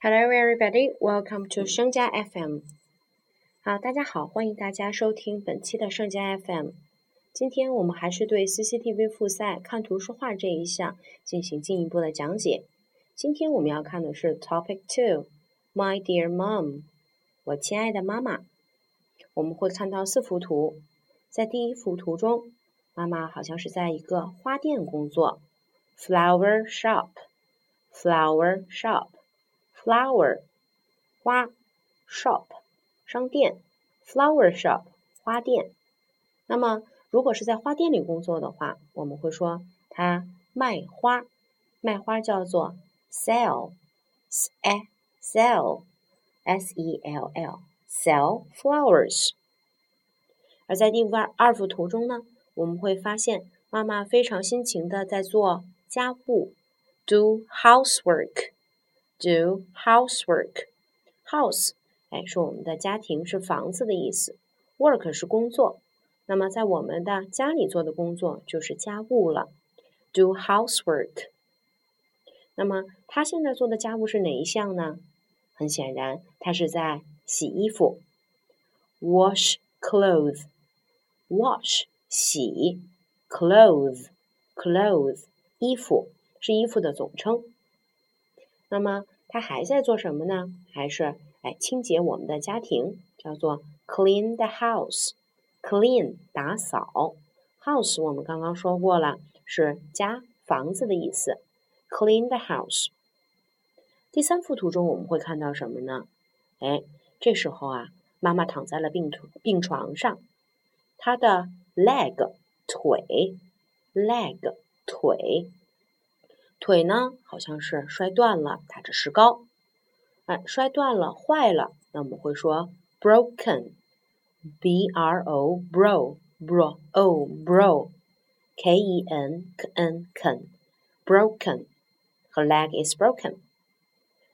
Hello, everybody. Welcome to 盛佳 FM. 好，大家好，欢迎大家收听本期的盛佳 FM。今天我们还是对 CCTV 复赛看图说话这一项进行进一步的讲解。今天我们要看的是 Topic Two, My dear mom，我亲爱的妈妈。我们会看到四幅图，在第一幅图中，妈妈好像是在一个花店工作，flower shop，flower shop。Flower 花 shop 商店 flower shop 花店。那么如果是在花店里工作的话，我们会说他卖花，卖花叫做 sell s a sell s e l l sell flowers。而在第二二幅图中呢，我们会发现妈妈非常辛勤的在做家务，do housework。Do housework。house，哎，是我们的家庭，是房子的意思。work 是工作。那么在我们的家里做的工作就是家务了。do housework。那么他现在做的家务是哪一项呢？很显然，他是在洗衣服。wash clothes。wash 洗，clothes clothes 衣服是衣服的总称。那么他还在做什么呢？还是哎清洁我们的家庭，叫做 clean the house。clean 打扫，house 我们刚刚说过了，是家房子的意思。clean the house。第三幅图中我们会看到什么呢？哎，这时候啊，妈妈躺在了病床病床上，她的 leg 腿，leg 腿。腿呢，好像是摔断了，打着石膏。哎，摔断了，坏了，那我们会说 broken，b r o bro bro o bro k e n k n ken broken，her leg is broken。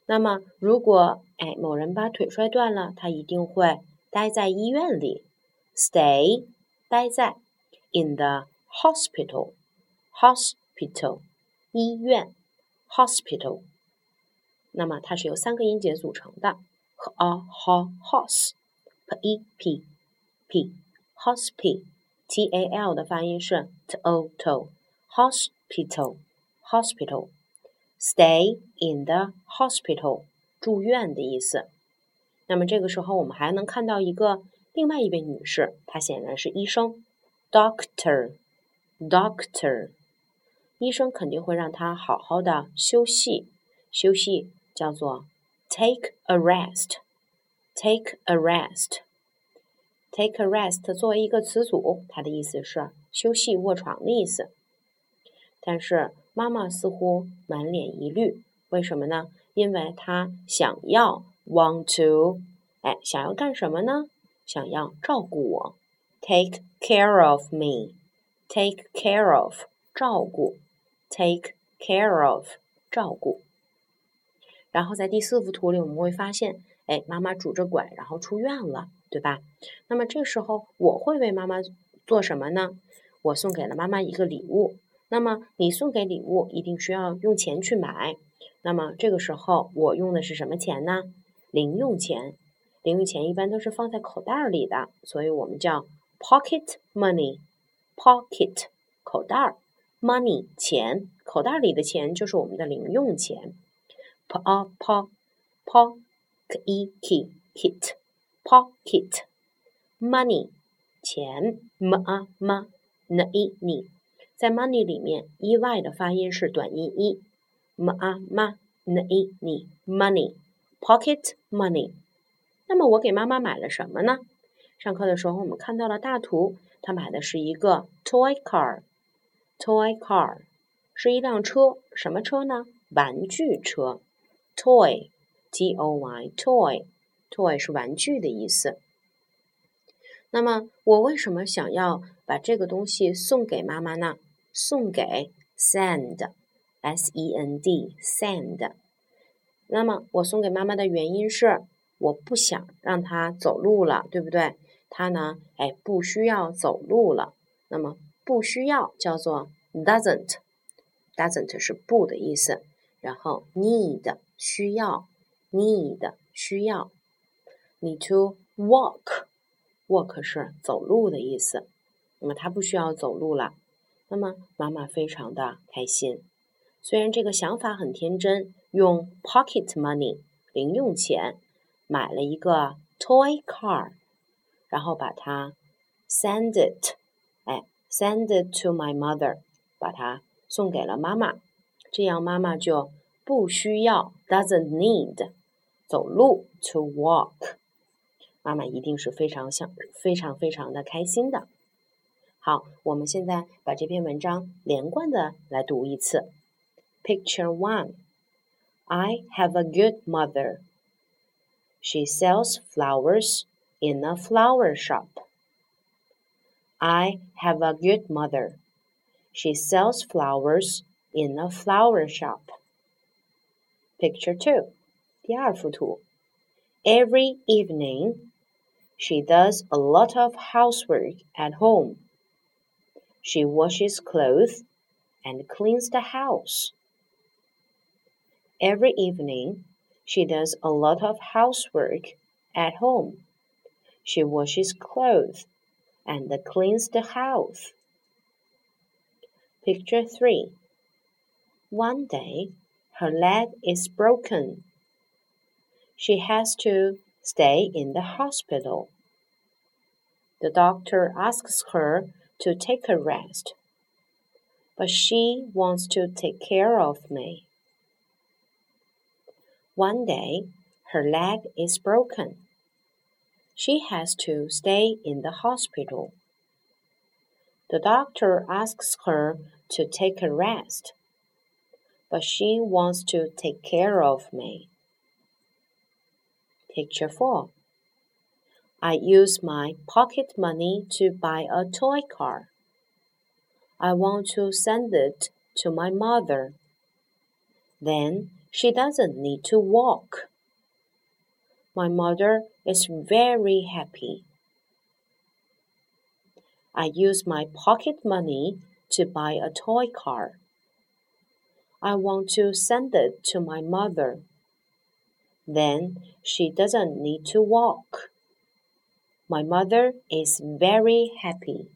那么，如果哎某人把腿摔断了，他一定会待在医院里，stay，待在 in the hospital，hospital。医院，hospital，那么它是由三个音节组成的，h a h hos，p e p p，hospi，t a l 的发音是 t o to，hospital，hospital，stay in the hospital，住院的意思。那么这个时候我们还能看到一个另外一位女士，她显然是医生，doctor，doctor。医生肯定会让他好好的休息，休息叫做 take a rest，take a rest，take a rest 作为一个词组，它的意思是休息、卧床的意思。但是妈妈似乎满脸疑虑，为什么呢？因为她想要 want to，哎，想要干什么呢？想要照顾我，take care of me，take care of 照顾。Take care of，照顾。然后在第四幅图里，我们会发现，哎，妈妈拄着拐，然后出院了，对吧？那么这时候我会为妈妈做什么呢？我送给了妈妈一个礼物。那么你送给礼物，一定需要用钱去买。那么这个时候我用的是什么钱呢？零用钱。零用钱一般都是放在口袋里的，所以我们叫 pocket money。pocket 口袋儿。Money 钱，口袋里的钱就是我们的零用钱。p a p p k e k kit pocket money 钱 m a m n e n 在 money 里面，e y 的发音是短音 e m a m n e n money pocket money。那么我给妈妈买了什么呢？上课的时候我们看到了大图，她买的是一个 toy car。Toy car 是一辆车，什么车呢？玩具车。Toy，T O Y，Toy，Toy 是玩具的意思。那么我为什么想要把这个东西送给妈妈呢？送给，send，S E N D，send。那么我送给妈妈的原因是，我不想让她走路了，对不对？她呢，哎，不需要走路了。那么。不需要叫做 doesn't，doesn't 是不的意思，然后 need 需要 need 需要，need to walk，walk 是走路的意思。那么他不需要走路了，那么妈妈非常的开心。虽然这个想法很天真，用 pocket money 零用钱买了一个 toy car，然后把它 send it，哎，send it to my mother，把它送给了妈妈，这样妈妈就不需要 doesn't need 走路 to walk，妈妈一定是非常想非常非常的开心的。好，我们现在把这篇文章连贯的来读一次。Picture one, I have a good mother. She sells flowers in a flower shop. I have a good mother. She sells flowers in a flower shop. Picture 2第二幅图. Every evening, she does a lot of housework at home. She washes clothes and cleans the house. Every evening, she does a lot of housework at home. She washes clothes and cleans the house. Picture 3 One day, her leg is broken. She has to stay in the hospital. The doctor asks her to take a rest, but she wants to take care of me. One day, her leg is broken. She has to stay in the hospital. The doctor asks her to take a rest, but she wants to take care of me. Picture 4 I use my pocket money to buy a toy car. I want to send it to my mother. Then she doesn't need to walk. My mother is very happy. I use my pocket money to buy a toy car. I want to send it to my mother. Then she doesn't need to walk. My mother is very happy.